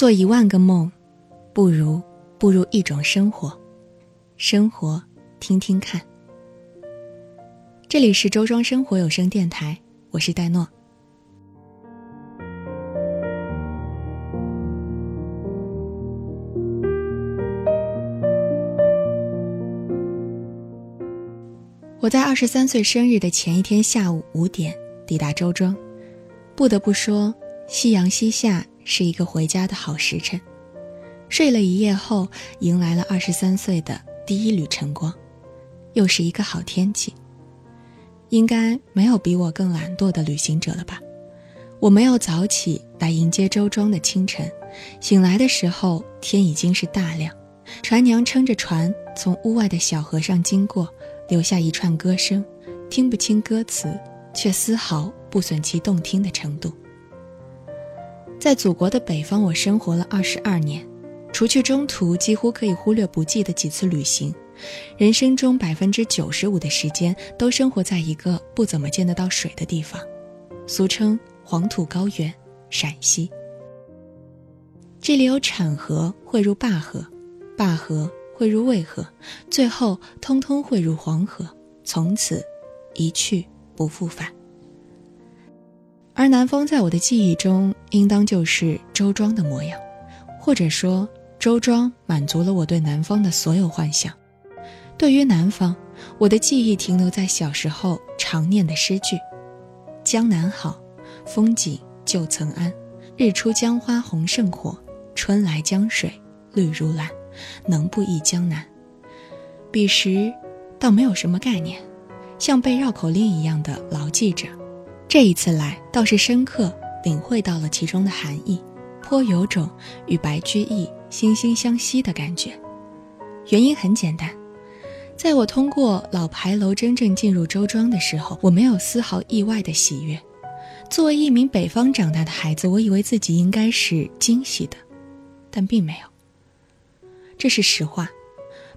做一万个梦，不如步入一种生活。生活，听听看。这里是周庄生活有声电台，我是戴诺。我在二十三岁生日的前一天下午五点抵达周庄，不得不说，夕阳西下是一个回家的好时辰。睡了一夜后，迎来了二十三岁的第一缕晨光，又是一个好天气。应该没有比我更懒惰的旅行者了吧？我没有早起来迎接周庄的清晨，醒来的时候天已经是大亮，船娘撑着船从屋外的小河上经过。留下一串歌声，听不清歌词，却丝毫不损其动听的程度。在祖国的北方，我生活了二十二年，除去中途几乎可以忽略不计的几次旅行，人生中百分之九十五的时间都生活在一个不怎么见得到水的地方，俗称黄土高原——陕西。这里有产河汇入灞河，灞河。汇入渭河，最后通通汇入黄河，从此一去不复返。而南方在我的记忆中，应当就是周庄的模样，或者说周庄满足了我对南方的所有幻想。对于南方，我的记忆停留在小时候常念的诗句：“江南好，风景旧曾谙，日出江花红胜火，春来江水绿如蓝。”能不忆江南？彼时，倒没有什么概念，像背绕口令一样的牢记着。这一次来，倒是深刻领会到了其中的含义，颇有种与白居易惺惺相惜的感觉。原因很简单，在我通过老牌楼真正进入周庄的时候，我没有丝毫意外的喜悦。作为一名北方长大的孩子，我以为自己应该是惊喜的，但并没有。这是实话，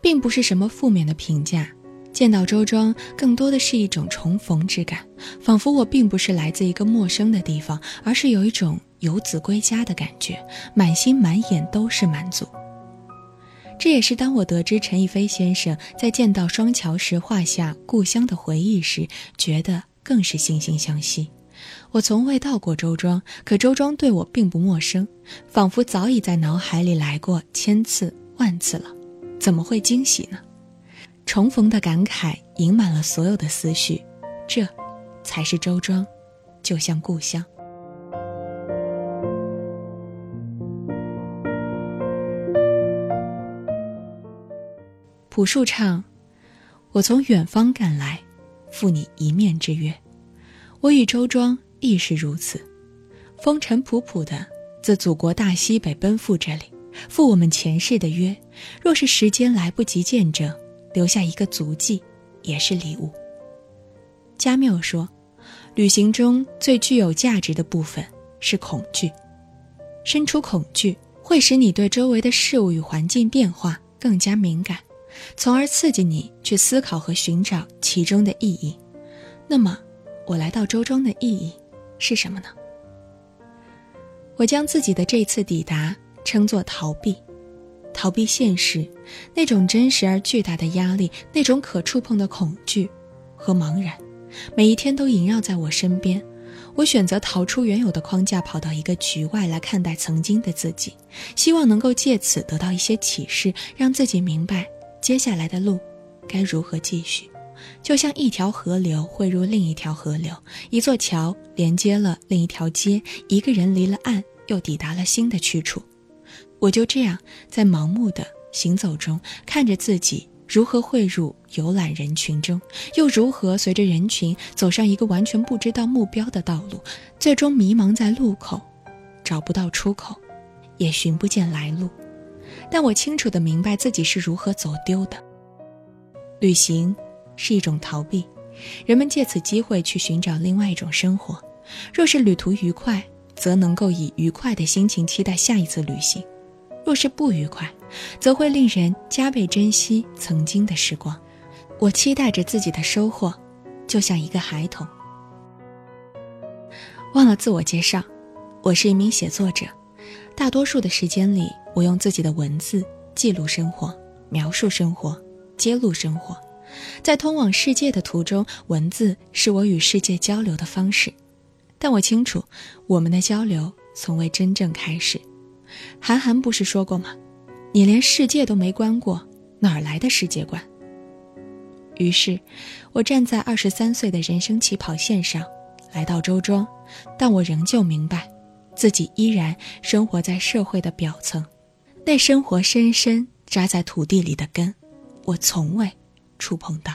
并不是什么负面的评价。见到周庄，更多的是一种重逢之感，仿佛我并不是来自一个陌生的地方，而是有一种游子归家的感觉，满心满眼都是满足。这也是当我得知陈逸飞先生在见到双桥时画下故乡的回忆时，觉得更是惺惺相惜。我从未到过周庄，可周庄对我并不陌生，仿佛早已在脑海里来过千次。万次了，怎么会惊喜呢？重逢的感慨盈满了所有的思绪，这，才是周庄，就像故乡。朴树唱：“我从远方赶来，赴你一面之约。我与周庄亦是如此，风尘仆仆的自祖国大西北奔赴这里。”赴我们前世的约，若是时间来不及见证，留下一个足迹，也是礼物。加缪说，旅行中最具有价值的部分是恐惧，身处恐惧会使你对周围的事物与环境变化更加敏感，从而刺激你去思考和寻找其中的意义。那么，我来到周庄的意义是什么呢？我将自己的这次抵达。称作逃避，逃避现实，那种真实而巨大的压力，那种可触碰的恐惧和茫然，每一天都萦绕在我身边。我选择逃出原有的框架，跑到一个局外来看待曾经的自己，希望能够借此得到一些启示，让自己明白接下来的路该如何继续。就像一条河流汇入另一条河流，一座桥连接了另一条街，一个人离了岸，又抵达了新的去处。我就这样在盲目的行走中，看着自己如何汇入游览人群中，又如何随着人群走上一个完全不知道目标的道路，最终迷茫在路口，找不到出口，也寻不见来路。但我清楚的明白自己是如何走丢的。旅行是一种逃避，人们借此机会去寻找另外一种生活。若是旅途愉快，则能够以愉快的心情期待下一次旅行。若是不愉快，则会令人加倍珍惜曾经的时光。我期待着自己的收获，就像一个孩童。忘了自我介绍，我是一名写作者，大多数的时间里，我用自己的文字记录生活，描述生活，揭露生活。在通往世界的途中，文字是我与世界交流的方式。但我清楚，我们的交流从未真正开始。韩寒不是说过吗？你连世界都没观过，哪儿来的世界观？于是，我站在二十三岁的人生起跑线上，来到周庄，但我仍旧明白，自己依然生活在社会的表层，那生活深深扎在土地里的根，我从未触碰到。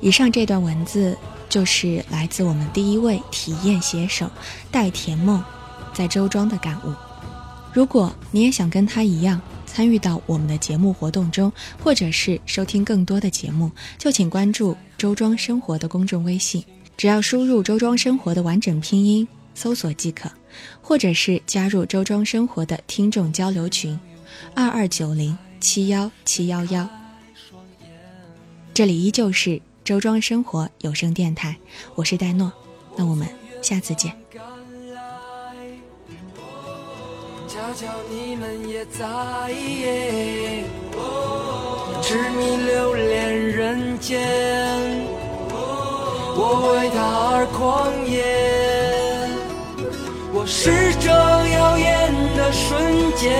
以上这段文字就是来自我们第一位体验写手戴田梦在周庄的感悟。如果你也想跟他一样参与到我们的节目活动中，或者是收听更多的节目，就请关注“周庄生活”的公众微信，只要输入“周庄生活”的完整拼音搜索即可，或者是加入“周庄生活”的听众交流群，二二九零七幺七幺幺。这里依旧是。周庄生活有声电台，我是戴诺，那我们下次见。悄悄你们也在，痴迷留恋人间，我为他而狂野。我是这耀眼的瞬间，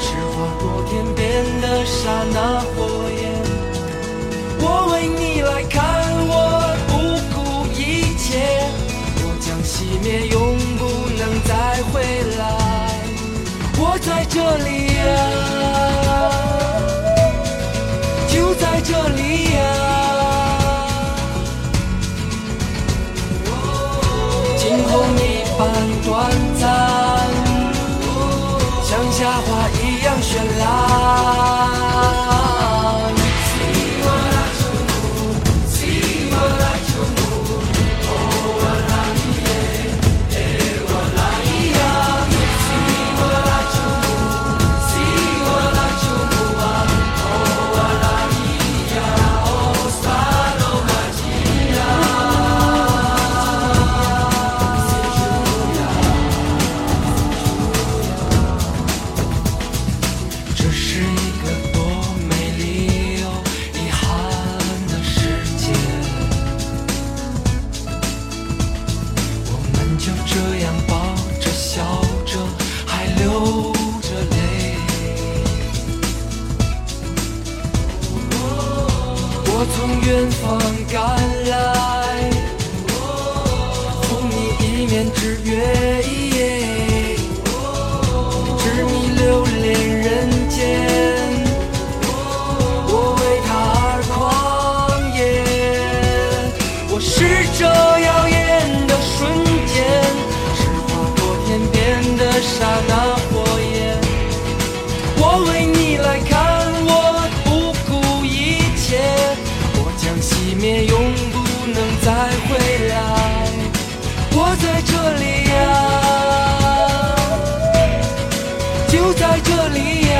是划过天边的刹那火焰。这里年之约，痴迷留恋人间，我为他而狂野。我是这耀眼的瞬间，是划过天边的刹那火焰。我为你来看，我不顾一切，我将熄灭，永不能再回。这里呀，就在这里呀。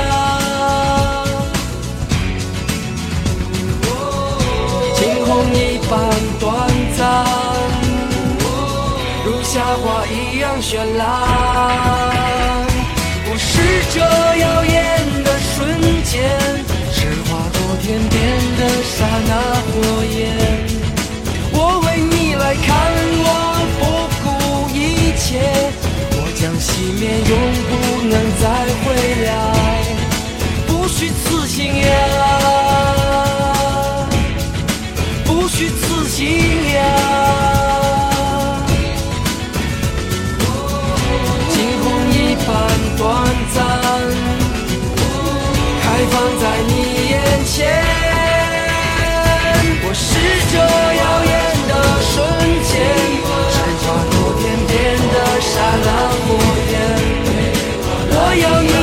惊鸿一般短暂，如夏花一样绚烂。我是这耀眼的瞬间，是划过天边的刹那火焰。我为你来看我。熄灭，永不能再回来。不虚此行呀，不虚此行呀。惊鸿一般短暂，开放在你眼前。我是这耀眼的瞬间，是划过天边的刹那火焰。我